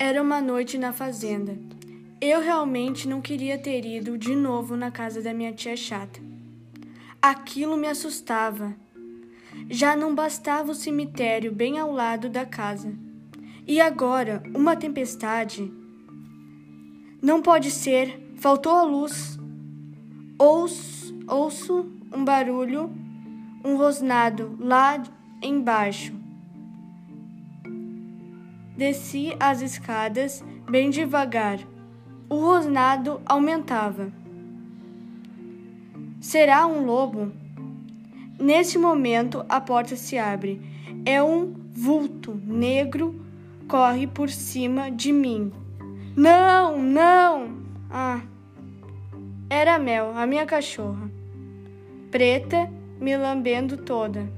Era uma noite na fazenda. Eu realmente não queria ter ido de novo na casa da minha tia chata. Aquilo me assustava. Já não bastava o cemitério bem ao lado da casa. E agora, uma tempestade. Não pode ser, faltou a luz. Ouço, ouço um barulho, um rosnado lá embaixo. Desci as escadas bem devagar. O rosnado aumentava. Será um lobo? Nesse momento, a porta se abre. É um vulto negro corre por cima de mim. Não, não! Ah, era Mel, a minha cachorra. Preta, me lambendo toda.